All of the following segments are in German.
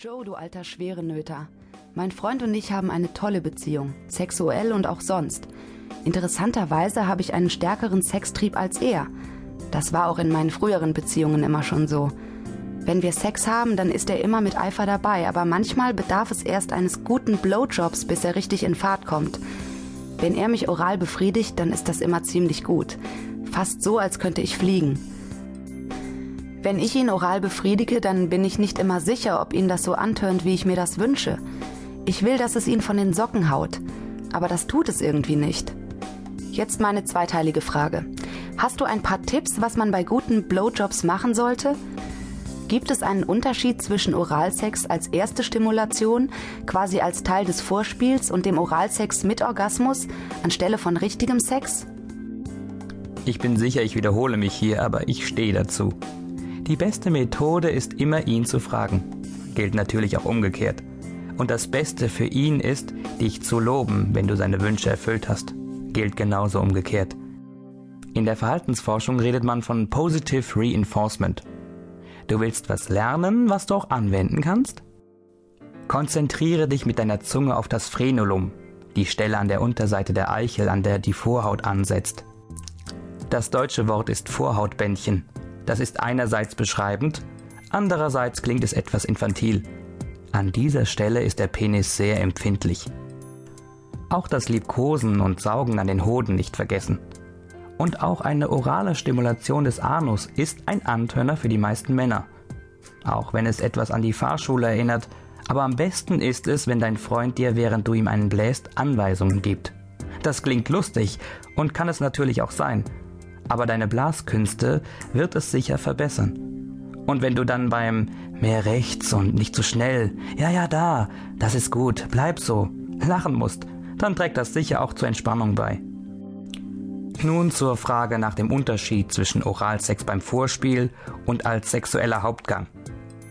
Joe, du alter Schwerenöter. Mein Freund und ich haben eine tolle Beziehung, sexuell und auch sonst. Interessanterweise habe ich einen stärkeren Sextrieb als er. Das war auch in meinen früheren Beziehungen immer schon so. Wenn wir Sex haben, dann ist er immer mit Eifer dabei, aber manchmal bedarf es erst eines guten Blowjobs, bis er richtig in Fahrt kommt. Wenn er mich oral befriedigt, dann ist das immer ziemlich gut. Fast so, als könnte ich fliegen. Wenn ich ihn oral befriedige, dann bin ich nicht immer sicher, ob ihn das so antönt, wie ich mir das wünsche. Ich will, dass es ihn von den Socken haut. Aber das tut es irgendwie nicht. Jetzt meine zweiteilige Frage. Hast du ein paar Tipps, was man bei guten Blowjobs machen sollte? Gibt es einen Unterschied zwischen Oralsex als erste Stimulation, quasi als Teil des Vorspiels, und dem Oralsex mit Orgasmus anstelle von richtigem Sex? Ich bin sicher, ich wiederhole mich hier, aber ich stehe dazu. Die beste Methode ist immer ihn zu fragen. Gilt natürlich auch umgekehrt. Und das Beste für ihn ist, dich zu loben, wenn du seine Wünsche erfüllt hast. Gilt genauso umgekehrt. In der Verhaltensforschung redet man von Positive Reinforcement. Du willst was lernen, was du auch anwenden kannst? Konzentriere dich mit deiner Zunge auf das Frenulum, die Stelle an der Unterseite der Eichel, an der die Vorhaut ansetzt. Das deutsche Wort ist Vorhautbändchen das ist einerseits beschreibend, andererseits klingt es etwas infantil. An dieser Stelle ist der Penis sehr empfindlich. Auch das Liebkosen und Saugen an den Hoden nicht vergessen. Und auch eine orale Stimulation des Anus ist ein Antörner für die meisten Männer. Auch wenn es etwas an die Fahrschule erinnert, aber am besten ist es, wenn dein Freund dir, während du ihm einen bläst, Anweisungen gibt. Das klingt lustig und kann es natürlich auch sein, aber deine Blaskünste wird es sicher verbessern. Und wenn du dann beim mehr rechts und nicht zu so schnell, ja, ja, da, das ist gut, bleib so, lachen musst, dann trägt das sicher auch zur Entspannung bei. Nun zur Frage nach dem Unterschied zwischen Oralsex beim Vorspiel und als sexueller Hauptgang.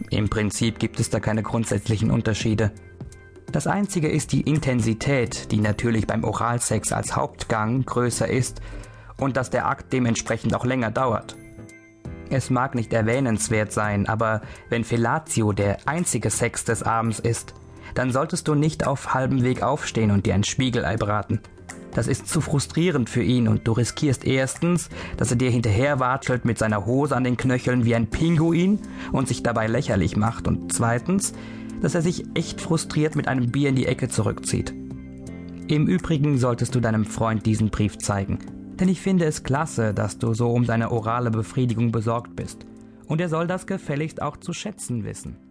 Im Prinzip gibt es da keine grundsätzlichen Unterschiede. Das einzige ist die Intensität, die natürlich beim Oralsex als Hauptgang größer ist und dass der Akt dementsprechend auch länger dauert. Es mag nicht erwähnenswert sein, aber wenn Fellatio der einzige Sex des Abends ist, dann solltest du nicht auf halbem Weg aufstehen und dir ein Spiegelei braten. Das ist zu frustrierend für ihn und du riskierst erstens, dass er dir hinterher watschelt mit seiner Hose an den Knöcheln wie ein Pinguin und sich dabei lächerlich macht und zweitens, dass er sich echt frustriert mit einem Bier in die Ecke zurückzieht. Im Übrigen solltest du deinem Freund diesen Brief zeigen. Denn ich finde es klasse, dass du so um deine orale Befriedigung besorgt bist. Und er soll das gefälligst auch zu schätzen wissen.